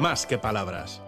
más que palabras.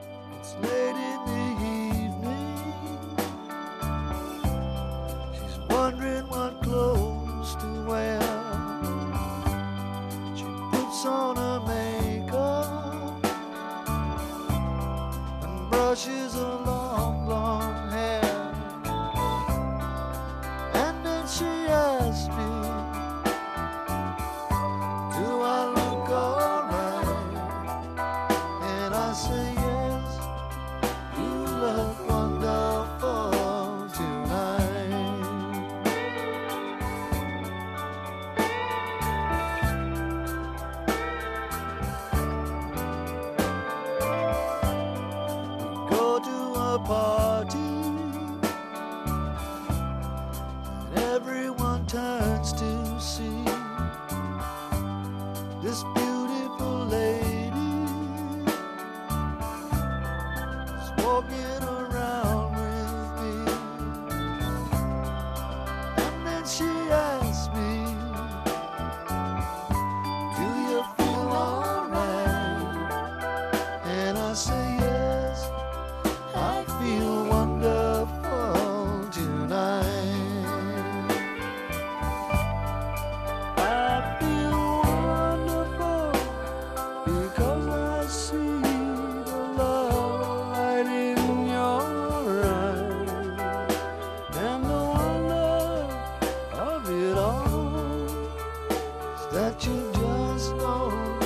Just don't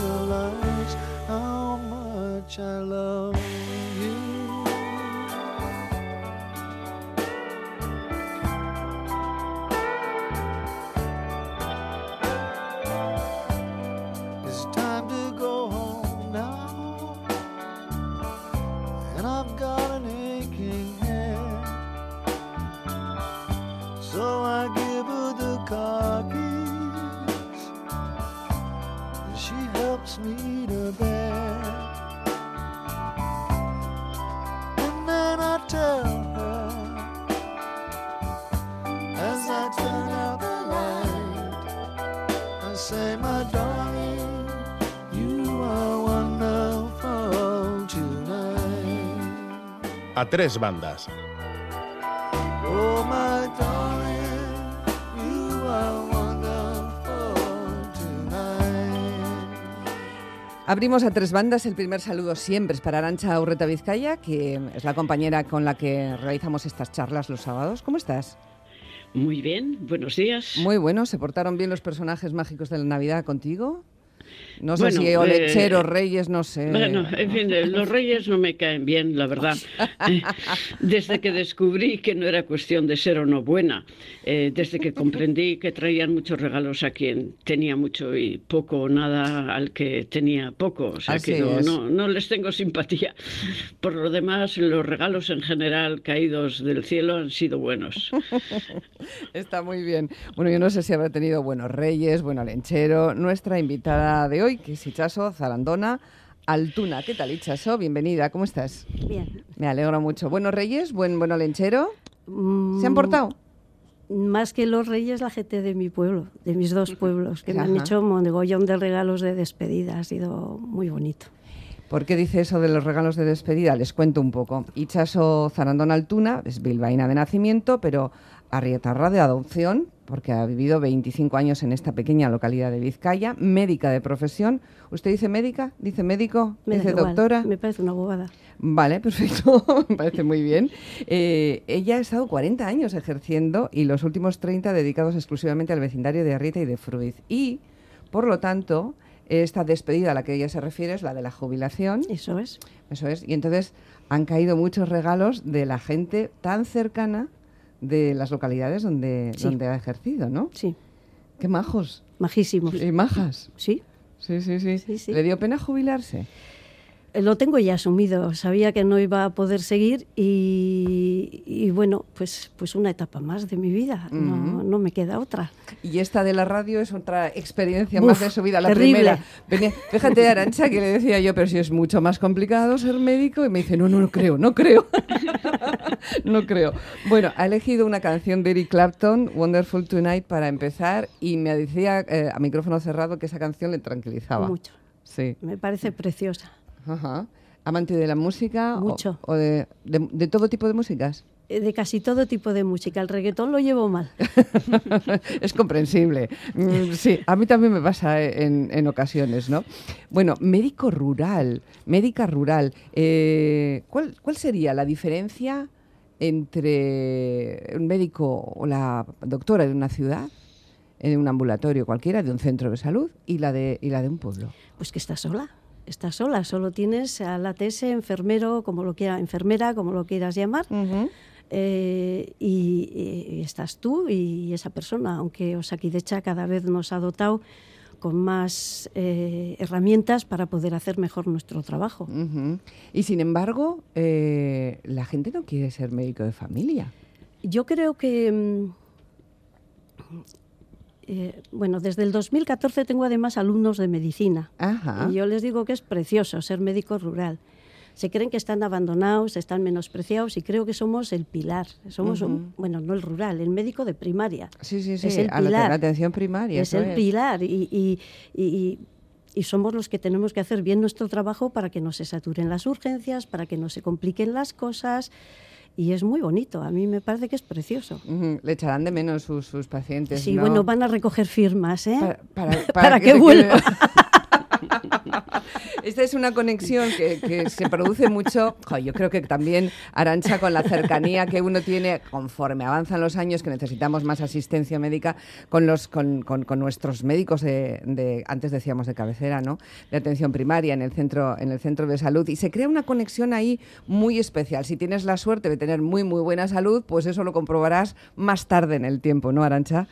realize how much I love you. It's time to go home now. And I've got an aching head. So I give her the car A tres bandas. Abrimos a tres bandas. El primer saludo siempre es para Arancha Urreta Vizcaya, que es la compañera con la que realizamos estas charlas los sábados. ¿Cómo estás? Muy bien, buenos días. Muy bueno. ¿Se portaron bien los personajes mágicos de la Navidad contigo? No sé Bueno, si o lecheros, eh, reyes, no sé. Bueno, en fin, eh, los reyes no me caen bien, la verdad. Desde que descubrí que no era cuestión de ser o no buena, eh, desde que comprendí que traían muchos regalos a quien tenía mucho y poco o nada al que tenía poco. O sea Así que no, es. no, no les tengo simpatía. Por lo demás, los regalos en general caídos del cielo han sido buenos. Está muy bien. Bueno, yo no sé si habrá tenido buenos reyes, bueno lenchero. Nuestra invitada de hoy, que es Ichaso Zarandona Altuna. ¿Qué tal, Ichaso? Bienvenida, ¿cómo estás? Bien. Me alegro mucho. ¿Buenos reyes? ¿Buen bueno lenchero? Mm, ¿Se han portado? Más que los reyes, la gente de mi pueblo, de mis dos pueblos, que me han hecho un mogollón de regalos de despedida. Ha sido muy bonito. ¿Por qué dice eso de los regalos de despedida? Les cuento un poco. Ichaso Zarandona Altuna es bilbaína de nacimiento, pero arrietarra de adopción, porque ha vivido 25 años en esta pequeña localidad de Vizcaya, médica de profesión. ¿Usted dice médica? ¿Dice médico? Me ¿Dice igual, doctora? Me parece una bobada. Vale, perfecto, me parece muy bien. Eh, ella ha estado 40 años ejerciendo y los últimos 30 dedicados exclusivamente al vecindario de Arrieta y de Fruiz. Y, por lo tanto, esta despedida a la que ella se refiere es la de la jubilación. Eso es. Eso es. Y entonces han caído muchos regalos de la gente tan cercana de las localidades donde, Sí. donde ha ejercido, ¿no? Sí, Qué majos majísimos. y majas. Sí, Sí, sí, sí, Sí, sí. ¿Le dio pena jubilarse? Lo tengo ya asumido. Sabía que no iba a poder seguir y, y bueno, pues, pues una etapa más de mi vida. no, no me queda otra. Y esta de la radio es otra experiencia Uf, más de su vida. La terrible. primera. Venía- fíjate, Arancha, que le decía yo, pero si es mucho más complicado ser médico. Y me dice, no, no, no creo, no creo. no creo. Bueno, ha elegido una canción de Eric Clapton, Wonderful Tonight, para empezar. Y me decía eh, a micrófono cerrado que esa canción le tranquilizaba. Mucho. Sí. Me parece preciosa. Ajá. ¿Amante de la música? o- Mucho. ¿O, de, de- de todo tipo de músicas? Eh, De casi todo tipo de música. El reggaetón lo llevo mal. es comprensible. Mm, Sí, a mí también me pasa en, en ocasiones, ¿no? Bueno, médico rural, médica rural. eh, ¿cuál, ¿Cuál sería la diferencia entre un médico o la doctora de una ciudad, en un ambulatorio cualquiera, de un centro de salud, y la de, y la de un pueblo? Pues que estás sola. Estás sola. Solo tienes al ATS, enfermero, como lo quiera, enfermera, como lo quieras llamar. Eh, y, y estás tú y esa persona, aunque Osakidecha cada vez nos ha dotado con más eh, herramientas para poder hacer mejor nuestro trabajo. Y sin embargo, eh, la gente no quiere ser médico de familia. Yo creo que, mm, eh, bueno, desde el 2014 tengo además alumnos de medicina. Ajá. Y yo les digo que es precioso ser médico rural. Se creen que están abandonados, están menospreciados y creo que somos el pilar. Somos, un- bueno, no el rural, el médico de primaria. Sí, sí, sí, Es el a la, pilar. la atención primaria. es el pilar y, y- y- y somos los que tenemos que hacer bien nuestro trabajo para que no se saturen las urgencias, para que no se compliquen las cosas. Y es muy bonito, a mí me parece que es precioso. Le echarán de menos sus, sus pacientes. Sí, ¿no? bueno, van a recoger firmas, ¿eh? Para, para- Para para que vuelva. Esta es una conexión que, se produce mucho, yo creo que también, Arancha, con la cercanía que uno tiene conforme avanzan los años, que necesitamos más asistencia médica con, los, con- con nuestros médicos de, de- antes decíamos de cabecera, ¿no? de atención primaria en el, centro, en el centro de salud. Y se crea una conexión ahí muy especial. Si tienes la suerte de tener muy, muy buena salud, pues eso lo comprobarás más tarde en el tiempo, ¿no, Arancha?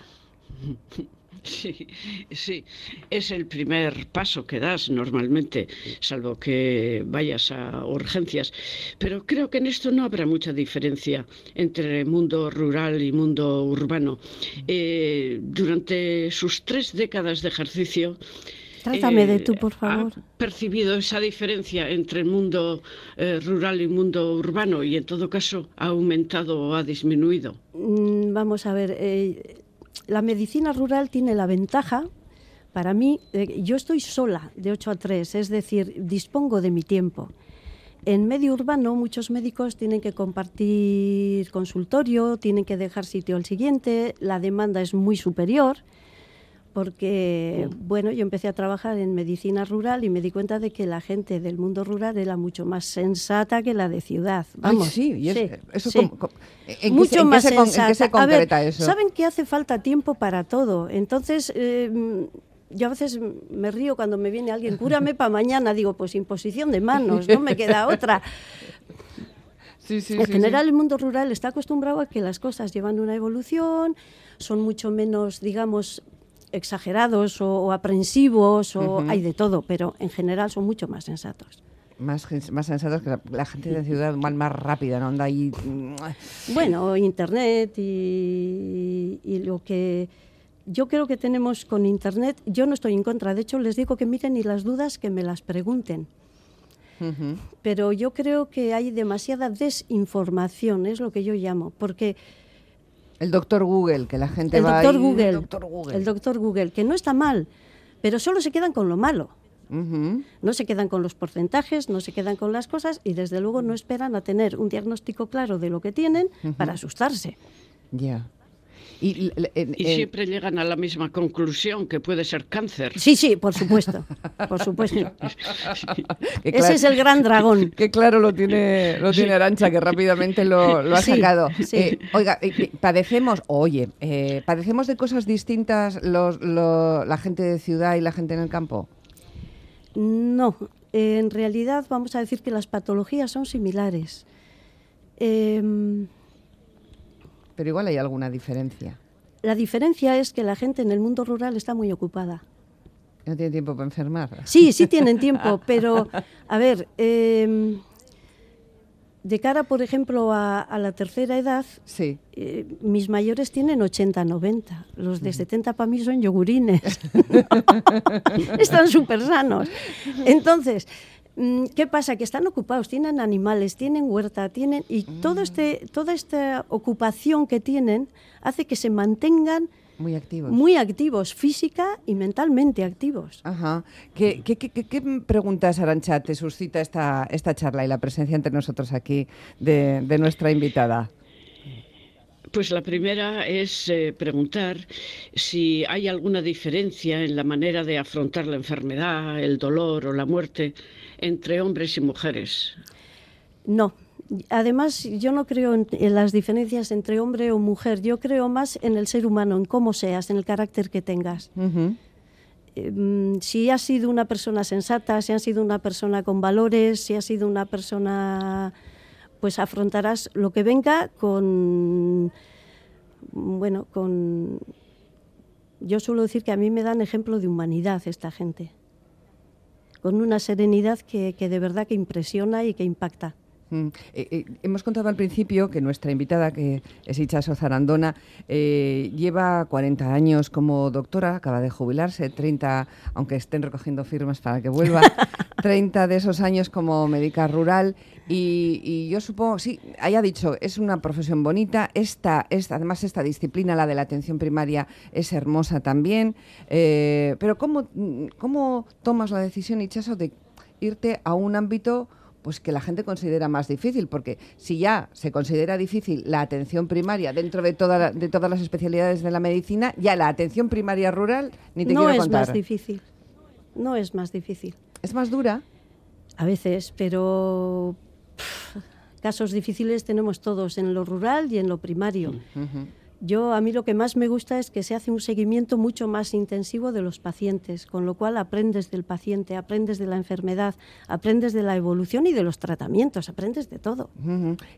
Sí, sí, es el primer paso que das normalmente, salvo que vayas a urgencias. Pero creo que en esto no habrá mucha diferencia entre mundo rural y mundo urbano. Eh, durante sus tres décadas de ejercicio, Trátame de eh, tú, por favor. ¿Ha percibido esa diferencia entre el mundo eh, rural y mundo urbano? Y en todo caso, ¿ha aumentado o ha disminuido? Mm, Vamos a ver, eh, la medicina rural tiene la ventaja, para mí, yo estoy sola de 8 a 3, es decir, dispongo de mi tiempo. En medio urbano muchos médicos tienen que compartir consultorio, tienen que dejar sitio al siguiente, la demanda es muy superior porque, bueno, yo empecé a trabajar en medicina rural y me di cuenta de que la gente del mundo rural era mucho más sensata que la de ciudad. Ay, Vamos, sí, y es- sí, eso sí. com- com- ¿en qué mucho en más se con- en qué se sensata. A ver, concreta eso? Saben que hace falta tiempo para todo. Entonces, eh, yo a veces me río cuando me viene alguien, cúrame para mañana. Digo, pues imposición de manos, no me queda otra. Sí, sí, en sí. general, el mundo rural está acostumbrado a que las cosas llevan una evolución, son mucho menos, digamos, exagerados o, o aprensivos, o hay de todo, pero en general son mucho más sensatos. Más, más sensatos que la, la gente de ciudad, más, más rápida, ¿no? Anda ahí... mm, Bueno, Internet y, y lo que yo creo que tenemos con Internet, yo no estoy en contra, de hecho les digo que miren y las dudas que me las pregunten. Pero yo creo que hay demasiada desinformación, es lo que yo llamo, porque El doctor Google, que la gente el va doctor ahí, Google, El doctor Google. el doctor Google, que no está mal, pero solo se quedan con lo malo. Ujú. No se quedan con los porcentajes, no se quedan con las cosas y desde luego no esperan a tener un diagnóstico claro de lo que tienen para asustarse. Ya. Y, l- en- Y en- siempre llegan a la misma conclusión, que puede ser cáncer. Sí, sí, por supuesto, por supuesto. Ese claro- es el gran dragón. Que claro lo tiene, lo tiene Arancha, que rápidamente lo, lo ha Sí, sacado. sí. Eh, oiga, eh, eh, padecemos, oye, eh, padecemos de cosas distintas los, la gente de ciudad y la gente en el campo. No, en realidad vamos a decir que las patologías son similares. Em, Pero igual hay alguna diferencia. la diferencia es que la gente en el mundo rural está muy ocupada. No tiene tiempo para enfermar. Sí, sí tienen tiempo, pero a ver, em, de cara, por ejemplo, a, a la tercera edad, Sí. eh, mis mayores tienen 80, 90. Los de 70 para mí son yogurines. Están súper sanos. Entonces, ¿qué pasa? Que están ocupados, tienen animales, tienen huerta, tienen... Y todo este, toda esta ocupación que tienen hace que se mantengan Muy activos. muy activos, física y mentalmente activos. Ajá. ¿Qué, qué, qué- qué- qué preguntas, Arancha, te suscita esta, esta charla y la presencia entre nosotros aquí de, de nuestra invitada? Pues la primera es eh, preguntar si hay alguna diferencia en la manera de afrontar la enfermedad, el dolor o la muerte entre hombres y mujeres. No. Además, yo no creo en, en las diferencias entre hombre o mujer. Yo creo más en el ser humano, en cómo seas, en el carácter que tengas. Eh, mm, si has sido una persona sensata, si has sido una persona con valores, si has sido una persona, pues afrontarás lo que venga con, bueno, con... Yo suelo decir que a mí me dan ejemplo de humanidad esta gente, con una serenidad que, que de verdad que impresiona y que impacta. Mm. Eh, eh, hemos contado al principio que nuestra invitada, que es Ichaso Zarandona, eh, lleva 40 años como doctora, acaba de jubilarse, 30, aunque estén recogiendo firmas para que vuelva, 30 de esos años como médica rural. Y, y yo supongo, sí, haya dicho, es una profesión bonita, esta, esta, además esta disciplina, la de la atención primaria, es hermosa también. Eh, pero ¿cómo, ¿cómo tomas la decisión, Ichaso, de irte a un ámbito pues que la gente considera más difícil, porque si ya se considera difícil la atención primaria dentro de, toda la- de todas las especialidades de la medicina, ya la atención primaria rural ni te no quiero es contar. más difícil, no es más difícil. ¿Es más dura? A veces, pero pff, casos difíciles tenemos todos en lo rural y en lo primario. Yo a mí lo que más me gusta es que se hace un seguimiento mucho más intensivo de los pacientes, con lo cual aprendes del paciente, aprendes de la enfermedad, aprendes de la evolución y de los tratamientos, aprendes de todo.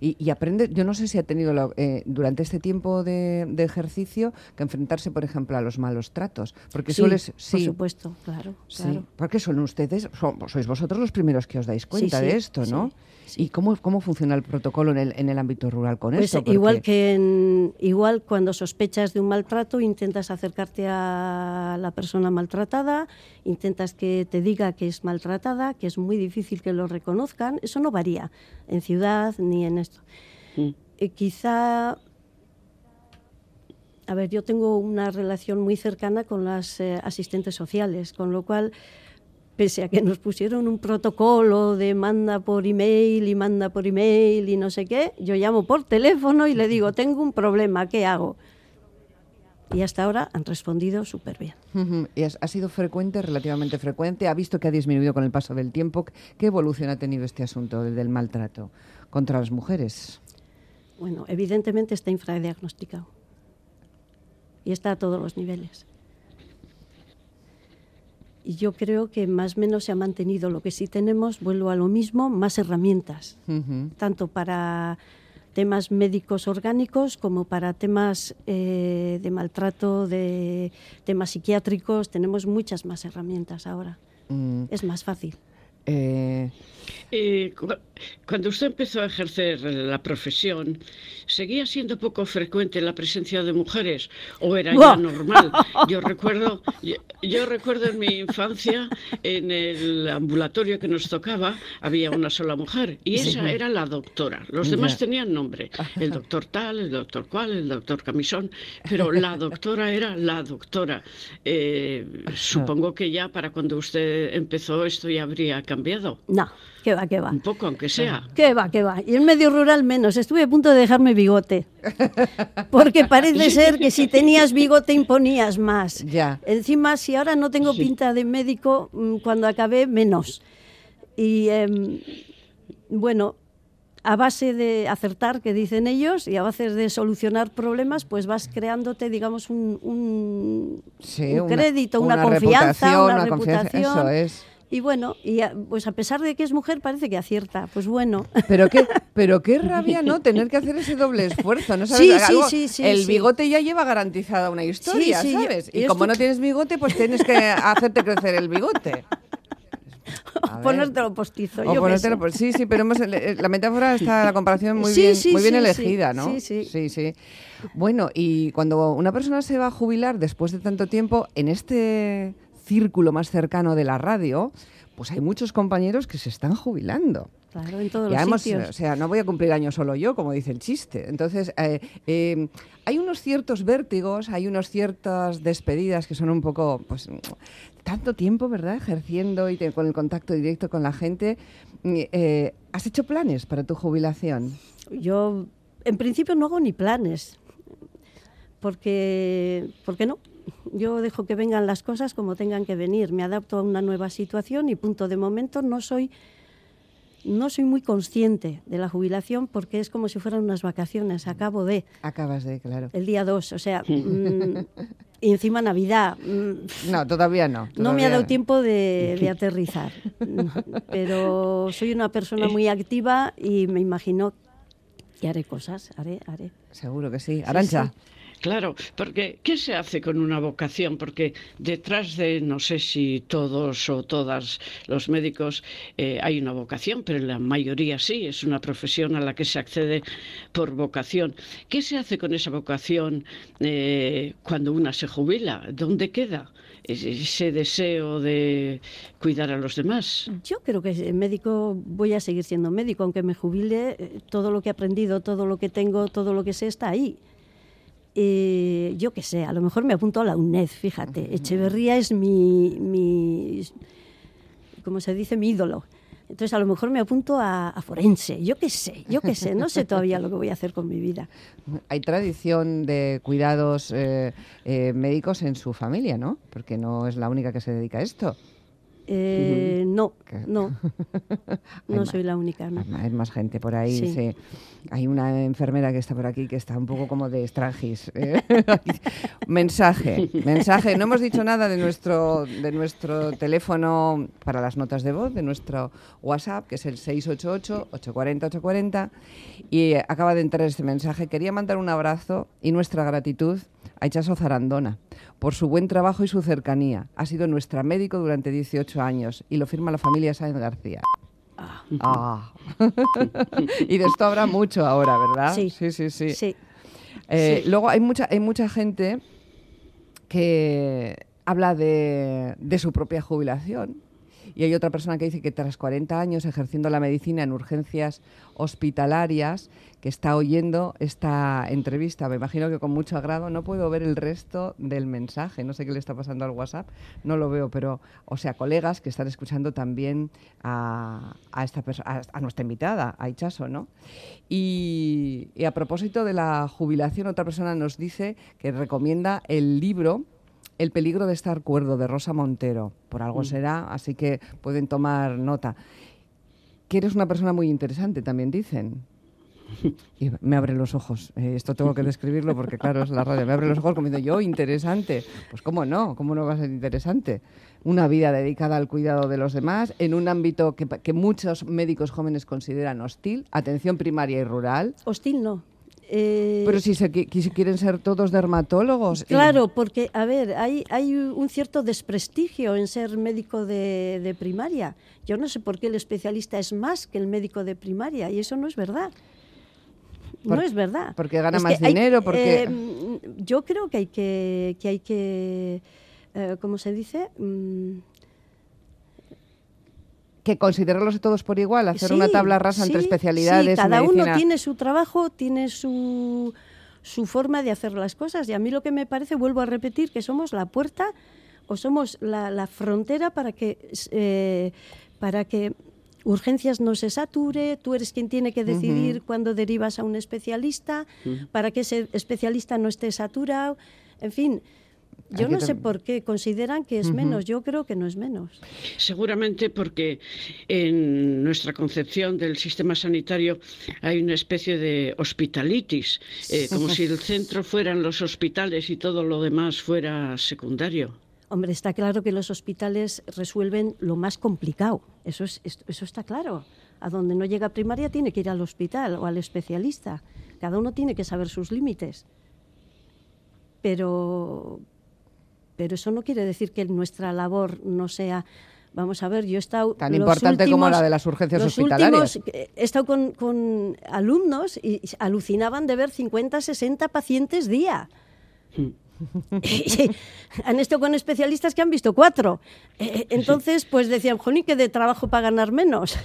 Y, y aprende, yo no sé si ha tenido la- eh, durante este tiempo de, de ejercicio que enfrentarse, por ejemplo, a los malos tratos, porque Sí, sueles, por supuesto, claro, sí, claro. porque son ustedes, son- sois vosotros los primeros que os dais cuenta sí, de esto, ¿no? ¿Y cómo, cómo funciona el protocolo en el, en el ámbito rural con Pues esto? igual Porque- que en- igual cuando sospechas de un maltrato intentas acercarte a la persona maltratada, intentas que te diga que es maltratada, que es muy difícil que lo reconozcan, eso no varía en ciudad ni en esto. Mm. Eh, quizá a ver, yo tengo una relación muy cercana con las eh, asistentes sociales, con lo cual pese a que nos pusieron un protocolo de manda por email y manda por email y no sé qué, yo llamo por teléfono y le digo, tengo un problema, ¿qué hago? Y hasta ahora han respondido súper bien. ¿Y ha sido frecuente, relativamente frecuente? ¿Ha visto que ha disminuido con el paso del tiempo? ¿Qué evolución ha tenido este asunto el del maltrato contra las mujeres? Bueno, evidentemente está infradiagnosticado. Y está a todos los niveles. Y yo creo que más o menos se ha mantenido. Lo que sí tenemos, vuelvo a lo mismo, más herramientas. Tanto para temas médicos orgánicos como para temas eh, de maltrato, de temas psiquiátricos. Tenemos muchas más herramientas ahora. Mm, Es más fácil. eh, Eh, cu- cuando usted empezó a ejercer la profesión, ¿seguía siendo poco frecuente la presencia de mujeres o era ya normal? Yo recuerdo, yo, yo recuerdo en mi infancia, en el ambulatorio que nos tocaba, había una sola mujer y esa era la doctora. Los demás tenían nombre, el doctor tal, el doctor cual, el doctor camisón, pero la doctora era la doctora. Eh, supongo que ya para cuando usted empezó esto ya habría cambiado. No, que va, que va. Un poco, aunque sea. Que va, que va. Y en medio rural menos. Estuve a punto de dejarme bigote. Porque parece ser que si tenías bigote imponías más. Ya. Encima, si ahora no tengo Sí. pinta de médico, mm, cuando acabé, menos. Y em, bueno, a base de acertar, que dicen ellos, y a base de solucionar problemas, pues vas creándote, digamos, un, un- sí, un una- crédito, una, confianza, una, confianza, reputación. Eso es. Y bueno, y a- pues a pesar de que es mujer, parece que acierta. Pues bueno. Pero qué, pero qué rabia, ¿no? Tener que hacer ese doble esfuerzo, ¿no sabes? Sí, sí, Algo- sí, sí, el bigote ya lleva garantizada una historia, yo- ¿sabes? y y como no tienes bigote, pues tienes que hacerte crecer el bigote. A ponértelo postizo. O yo ponértelo, sí, sí, pero hemos, eh, la metáfora está, la comparación muy Sí, bien, sí, muy bien sí, elegida, ¿no? sí, sí. sí, sí. Bueno, y cuando una persona se va a jubilar después de tanto tiempo, en este círculo más cercano de la radio, pues hay muchos compañeros que se están jubilando. Claro, en todos Ya los hemos, sitios. o sea, no voy a cumplir años solo yo, como dice el chiste. Entonces, eh, eh, hay unos ciertos vértigos, hay unas ciertas despedidas que son un poco, pues, tanto tiempo, ¿verdad? Ejerciendo y te- con el contacto directo con la gente. Mm, eh, ¿Has hecho planes para tu jubilación? Yo, en principio, no hago ni planes, porque, porque no. Yo dejo que vengan las cosas como tengan que venir. Me adapto a una nueva situación y punto. De momento no soy, no soy muy consciente de la jubilación porque es como si fueran unas vacaciones. Acabo de Acabas de, claro. el día 2, o sea, mm, y encima Navidad. mm, No, todavía no. no me todavía ha dado tiempo de, de aterrizar, pero soy una persona muy activa y me imagino que haré cosas, haré, haré. Seguro que sí. Arancha. Claro, porque ¿qué se hace con una vocación? Porque detrás de, no sé si todos o todas los médicos eh, hay una vocación, pero la mayoría sí, es una profesión a la que se accede por vocación. ¿Qué se hace con esa vocación eh, cuando una se jubila? ¿Dónde queda ese deseo de cuidar a los demás? Yo creo que eh, médico voy a seguir siendo médico, aunque me jubile, eh, todo lo que he aprendido, todo lo que tengo, todo lo que sé está ahí. Eh, yo qué sé, a lo mejor me apunto a la UNED, fíjate. Echeverría es mi, mi como se dice, mi ídolo. Entonces a lo mejor me apunto a, a forense, yo qué sé, yo qué sé, no sé todavía lo que voy a hacer con mi vida. Hay tradición de cuidados eh, eh, médicos en su familia, ¿no? Porque no es la única que se dedica a esto. Eh, no, no, no soy la única. no. Hay más gente por ahí. Sí. sí. Hay una enfermera que está por aquí que está un poco como de estrangis. ¿eh? mensaje, mensaje. No hemos dicho nada de nuestro, de nuestro teléfono para las notas de voz, de nuestro WhatsApp, que es el 688-840-840. Y acaba de entrar este mensaje. Quería mandar un abrazo y nuestra gratitud a Ichaso Zarandona por su buen trabajo y su cercanía. Ha sido nuestra médico durante 18 años y lo firma la familia Sáenz García. Ah. y de esto habrá mucho ahora, ¿verdad? Sí. sí, sí. sí. Sí. Eh, Sí. Luego hay mucha, hay mucha gente que habla de, de su propia jubilación. Y hay otra persona que dice que tras 40 años ejerciendo la medicina en urgencias hospitalarias, que está oyendo esta entrevista, me imagino que con mucho agrado, no puedo ver el resto del mensaje, no sé qué le está pasando al WhatsApp, no lo veo, pero, o sea, colegas que están escuchando también a, nuestra invitada, a Ichaso, ¿no? Y a propósito de la jubilación, otra persona nos dice que recomienda el libro El peligro de estar cuerdo, de Rosa Montero. Por algo será, así que pueden tomar nota. Que eres una persona muy interesante, también dicen. Y me abre los ojos. Eh, esto tengo que describirlo porque, claro, es la radio. Me abre los ojos como diciendo, yo, interesante. Pues, ¿cómo no? ¿Cómo no va a ser interesante? Una vida dedicada al cuidado de los demás en un ámbito que, que muchos médicos jóvenes consideran hostil, atención primaria y rural. Hostil no. Eh, Pero si, se, si quieren ser todos dermatólogos. Claro, porque, a ver, hay, hay un cierto desprestigio en ser médico de, de primaria. Yo no sé por qué el especialista es más que el médico de primaria, y eso no es verdad. Por- no es verdad. porque gana Es más hay- dinero, porque- eh, mm, yo creo que hay que, que hay que, eh, ¿cómo se dice? Mm, que considerarlos todos por igual, hacer una tabla rasa entre especialidades. sí, cada uno tiene su trabajo, tiene su, su forma de hacer las cosas. Y a mí lo que me parece, vuelvo a repetir, que somos la puerta o somos la, la frontera para que, eh, para que urgencias no se sature, tú eres quien tiene que decidir cuándo derivas a un especialista, para que ese especialista no esté saturado. En fin, yo no sé por qué consideran que es menos, yo creo que no es menos. Seguramente porque en nuestra concepción del sistema sanitario hay una especie de hospitalitis, eh, como si el centro fueran los hospitales y todo lo demás fuera secundario. Hombre, está claro que los hospitales resuelven lo más complicado. Eso, es, es- eso está claro. A donde no llega primaria tiene que ir al hospital o al especialista. Cada uno tiene que saber sus límites. Pero, pero eso no quiere decir que nuestra labor no sea. Vamos a ver, yo he estado. Tan los importante como la de las urgencias los hospitalarias. últimos- eh, he estado con, con alumnos y alucinaban de ver 50, 60 pacientes día. han estado con especialistas que han visto cuatro. Eh, entonces, pues decían, jolín, que de trabajo para ganar menos.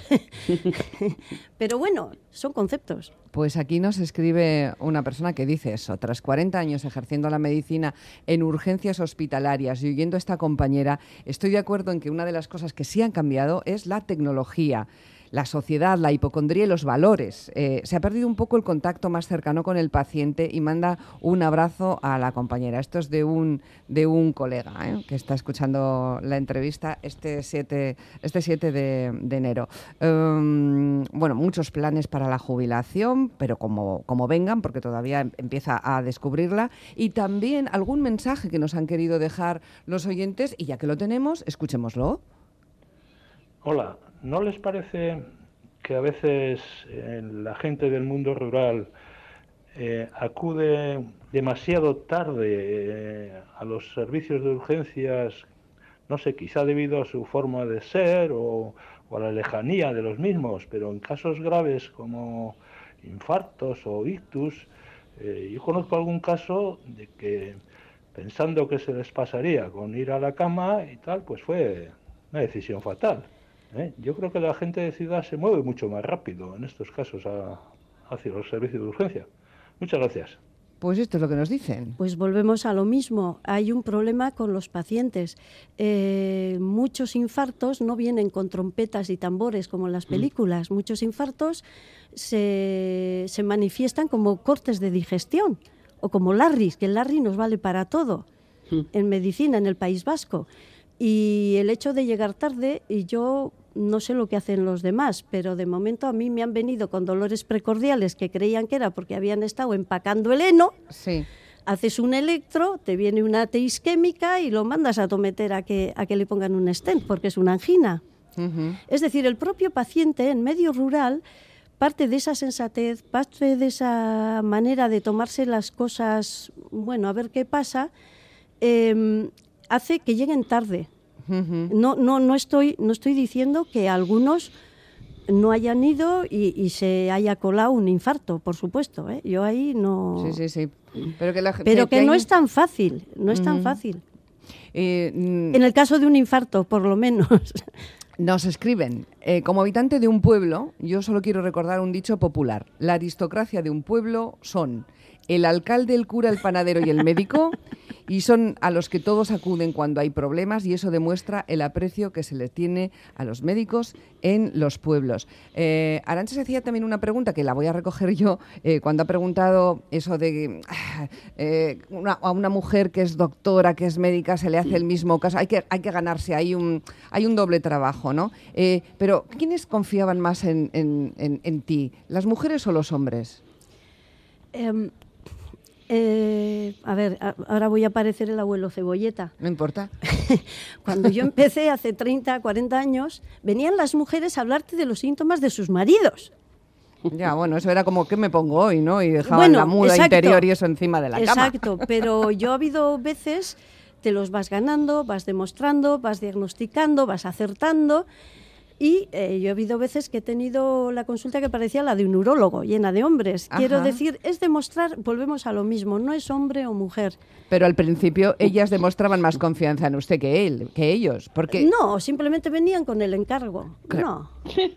Pero bueno, son conceptos. Pues aquí nos escribe una persona que dice eso. Tras 40 años ejerciendo la medicina en urgencias hospitalarias y oyendo a esta compañera, estoy de acuerdo en que una de las cosas que sí han cambiado es la tecnología la sociedad, la hipocondría y los valores. Eh, se ha perdido un poco el contacto más cercano con el paciente y manda un abrazo a la compañera. Esto es de un, de un colega ¿eh? que está escuchando la entrevista este 7, este 7 de, enero. Em, bueno, muchos planes para la jubilación, pero como, como vengan, porque todavía em, empieza a descubrirla. Y también algún mensaje que nos han querido dejar los oyentes y ya que lo tenemos, escuchémoslo. Hola, ¿No les parece que a veces eh, la gente del mundo rural eh, acude demasiado tarde eh, a los servicios de urgencias, no sé, quizá debido a su forma de ser o, a la lejanía de los mismos, pero en casos graves como infartos o ictus, yo conozco algún caso de que pensando que se les pasaría con ir a la cama y tal, pues fue una decisión fatal. ¿Eh? Yo creo que la gente de ciudad se mueve mucho más rápido en estos casos hacia los servicios de urgencia. Muchas gracias. Pues esto es lo que nos dicen. Pues volvemos a lo mismo. Hay un problema con los pacientes. Eh, muchos infartos no vienen con trompetas y tambores como en las mm. películas. Muchos infartos se, se, manifiestan como cortes de digestión o como Larrys, que el Larry nos vale para todo mm. en medicina en el País Vasco. Y el hecho de llegar tarde, y yo no sé lo que hacen los demás, pero de momento a mí me han venido con dolores precordiales que creían que era porque habían estado empacando el heno. Sí. Haces un electro, te viene una T isquémica y lo mandas a tometer a que, a que le pongan un stent porque es una angina. Es decir, el propio paciente en medio rural parte de esa sensatez, parte de esa manera de tomarse las cosas, bueno, a ver qué pasa, em, hace que lleguen tarde. No, no, no, estoy, no estoy diciendo que algunos no hayan ido y, se haya colado un infarto, por supuesto. ¿eh? Yo ahí no. Sí, sí, sí. Pero que, Pero que, no es tan fácil, no es tan fácil. Eh, mm, en el caso de un infarto, por lo menos. Nos escriben, eh, como habitante de un pueblo, yo solo quiero recordar un dicho popular. La aristocracia de un pueblo son el alcalde, el cura, el panadero y el médico, y son a los que todos acuden cuando hay problemas y eso demuestra el aprecio que se les tiene a los médicos en los pueblos. Eh, Arancha se hacía también una pregunta que la voy a recoger yo eh, cuando ha preguntado eso de eh, a una mujer que es doctora, que es médica, se le hace el mismo caso. Hay que, hay que ganarse, hay un, hay un doble trabajo, ¿no? pero ¿quiénes confiaban más en, en, ti, las mujeres o los hombres? Em, eh, a ver, ahora voy a parecer el abuelo cebolleta. No importa. Cuando yo empecé hace 30, 40 años, venían las mujeres a hablarte de los síntomas de sus maridos. Ya, bueno, eso era como que me pongo hoy, ¿no? Y dejaban la muda interior y eso encima de la cama. Exacto, pero yo ha habido veces, te los vas ganando, vas demostrando, vas diagnosticando, vas acertando y eh, yo he habido veces que he tenido la consulta que parecía la de un urólogo, llena de hombres. Quiero decir, es demostrar, volvemos a lo mismo, no es hombre o mujer. Pero al principio ellas demostraban más confianza en usted que él, que ellos, porque no, simplemente venían con el encargo. No,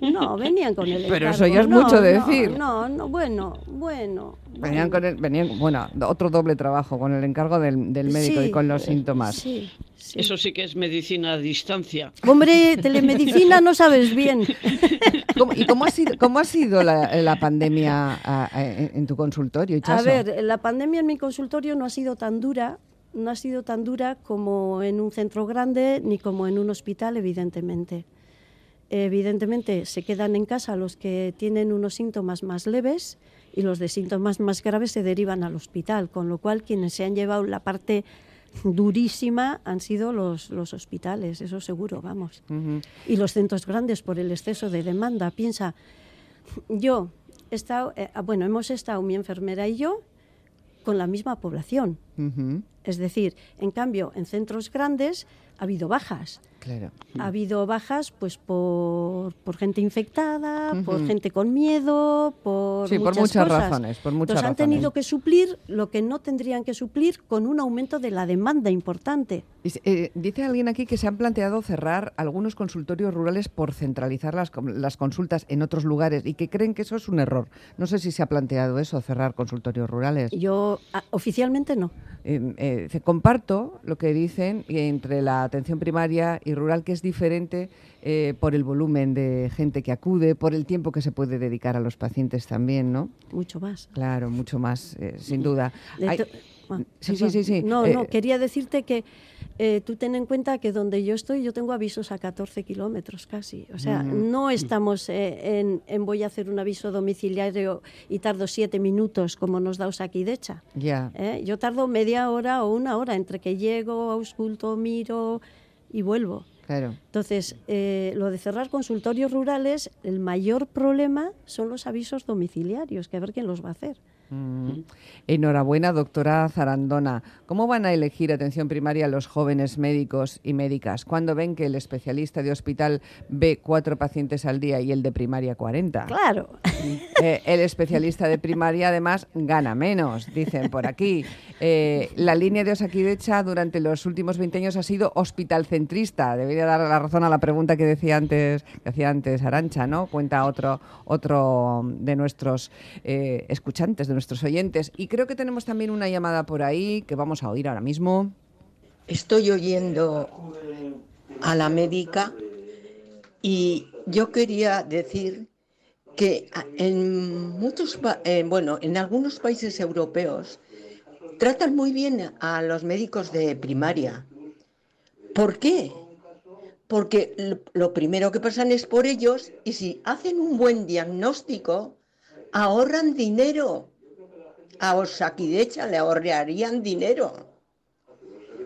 no, venían con el encargo. Pero eso ya es mucho de decir. No, no, bueno, bueno. Venían con el, venían, bueno, otro doble trabajo con el encargo del, médico y con los síntomas. Sí, Eso sí que es medicina a distancia. Hombre, telemedicina no sabes bien. ¿Y cómo ha sido, cómo ha sido la, pandemia en tu consultorio? A ver, la pandemia en mi consultorio no ha sido tan dura no ha sido tan dura como en un centro grande ni como en un hospital, evidentemente. Evidentemente se quedan en casa los que tienen unos síntomas más leves y los de síntomas más graves se derivan al hospital, con lo cual quienes se han llevado la parte durísima han sido los, los hospitales, eso seguro, vamos. Y los centros grandes por el exceso de demanda. Piensa, yo he estado, eh, ah, bueno, hemos estado mi enfermera y yo con la misma población. Es decir, en cambio, en centros grandes ha habido bajas. Claro. Ha habido bajas pues por, por gente infectada, por Ujú. gente con miedo, por Sí, por muchas muchas cosas. razones, por muchas Entonces han razones. tenido que suplir lo que no tendrían que suplir con un aumento de la demanda importante. Eh, dice alguien aquí que se han planteado cerrar algunos consultorios rurales por centralizar las, las consultas en otros lugares y que creen que eso es un error. No sé si se ha planteado eso, cerrar consultorios rurales. Yo ah, oficialmente no. Eh, eh, dice, comparto lo que dicen entre la atención primaria y rural, que es diferente eh, por el volumen de gente que acude, por el tiempo que se puede dedicar a los pacientes también, ¿no? Mucho más. Claro, mucho más, eh, sin duda. Hay- ah, sí, sí, sí, sí. No, Eh, no, quería decirte que eh, tú ten en cuenta que donde yo estoy yo tengo avisos a 14 kilómetros casi. O sea, no estamos eh, en, en voy a hacer un aviso domiciliario y tardo siete minutos como nos da Osakidecha. Ya. ¿eh? Yo tardo media hora o una hora entre que llego, ausculto, miro y vuelvo. Claro. Entonces, eh, lo de cerrar consultorios rurales, el mayor problema son los avisos domiciliarios, que a ver quién los va a hacer. Mm. Enhorabuena, doctora Zarandona. ¿Cómo van a elegir atención primaria los jóvenes médicos y médicas cuando ven que el especialista de hospital ve cuatro pacientes al día y el de primaria 40? Claro. Eh, el especialista de primaria además gana menos, dicen por aquí. Eh, la línea de Osakidecha durante los últimos 20 años ha sido hospital centrista. Debería dar la razón a la pregunta que decía antes, que hacía antes Arancha, ¿no? Cuenta otro, otro de nuestros eh, escuchantes, de nuestros oyentes. Y creo que tenemos también una llamada por ahí que vamos a oír ahora mismo. Estoy oyendo a la médica y yo quería decir que en muchos, eh, bueno, en algunos países europeos tratan muy bien a los médicos de primaria. ¿Por qué? Porque lo primero que pasan es por ellos y si hacen un buen diagnóstico, ahorran dinero. A Osakidecha le ahorrarían dinero.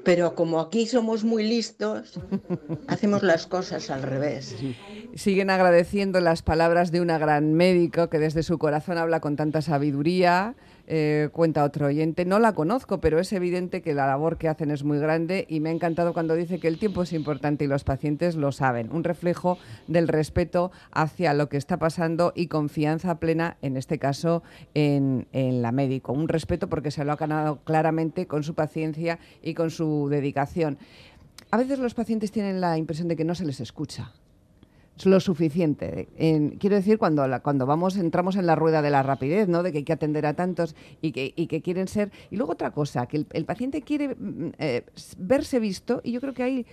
Pero como aquí somos muy listos, hacemos las cosas al revés. Siguen agradeciendo las palabras de una gran médico que desde su corazón habla con tanta sabiduría. Eh, cuenta otro oyente. No la conozco, pero es evidente que la labor que hacen es muy grande y me ha encantado cuando dice que el tiempo es importante y los pacientes lo saben. Un reflejo del respeto hacia lo que está pasando y confianza plena, en este caso, en, en la médico. Un respeto porque se lo ha ganado claramente con su paciencia y con su dedicación. A veces los pacientes tienen la impresión de que no se les escucha es lo suficiente. En- quiero decir, cuando, cuando vamos, entramos en la rueda de la rapidez, ¿no? De que hay que atender a tantos y que, y que quieren ser. Y luego otra cosa, que el, paciente quiere mm, eh, verse visto, y yo creo que ahí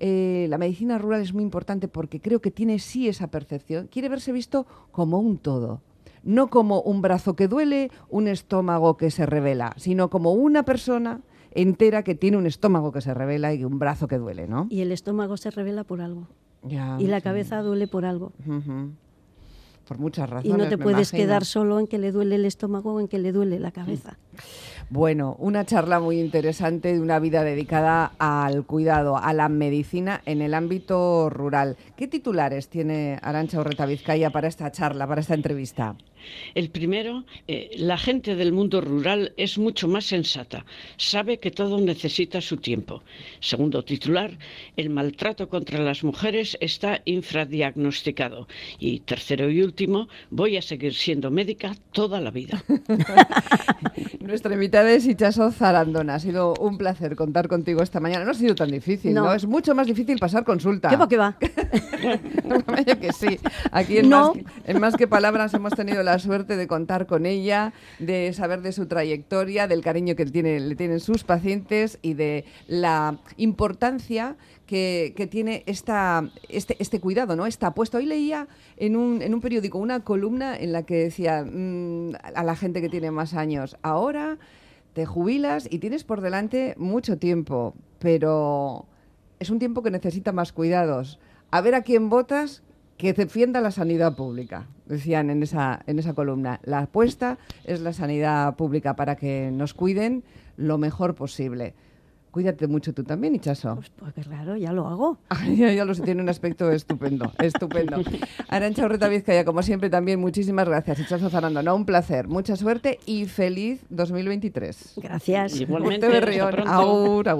eh, la medicina rural es muy importante porque creo que tiene sí esa percepción. Quiere verse visto como un todo. No como un brazo que duele, un estómago que se revela, sino como una persona entera que tiene un estómago que se revela y un brazo que duele, ¿no? Y el estómago se revela por algo. Ya, Y la sí. cabeza duele por algo. Por muchas Y razones. no te me puedes imagino. quedar solo en que le duele el estómago o en que le duele la cabeza. Bueno, una charla muy interesante de una vida dedicada al cuidado, a la medicina en el ámbito rural. ¿Qué titulares tiene Arancha Urreta Vizcaya para esta charla, para esta entrevista? El primero, eh, la gente del mundo rural es mucho más sensata, sabe que todo necesita su tiempo. Segundo titular, el maltrato contra las mujeres está infradiagnosticado. Y tercero y último, voy a seguir siendo médica toda la vida. Nuestra invitada es Ichaso Zarandona. Ha sido un placer contar contigo esta mañana. No ha sido tan difícil, ¿no? No. Es mucho más difícil pasar consulta. ¿Qué va, qué va? Que sí. Aquí en, No. más, en Más que Palabras hemos tenido suerte de contar con ella, de saber de su trayectoria, del cariño que le tienen sus pacientes y de la importancia que, que tiene esta, este, este cuidado, ¿no? Esta apuesta. Hoy leía en un, en un periódico una columna en la que decía mm, a la gente que tiene más años, ahora te jubilas y tienes por delante mucho tiempo, pero es un tiempo que necesita más cuidados. A ver a quién votas que defienda la sanidad pública, decían en esa, en esa columna. La apuesta es la sanidad pública para que nos cuiden lo mejor posible. Cuídate mucho tú también, Ichaso. Pues, pues claro, ya lo hago. Ya, ya lo sé, tiene un aspecto estupendo, estupendo. Arancha Urreta Vizcaya, como siempre, también muchísimas gracias. Ichazo Zarandona, un placer, mucha suerte y feliz 2023. Gracias. Igualmente, Urte hasta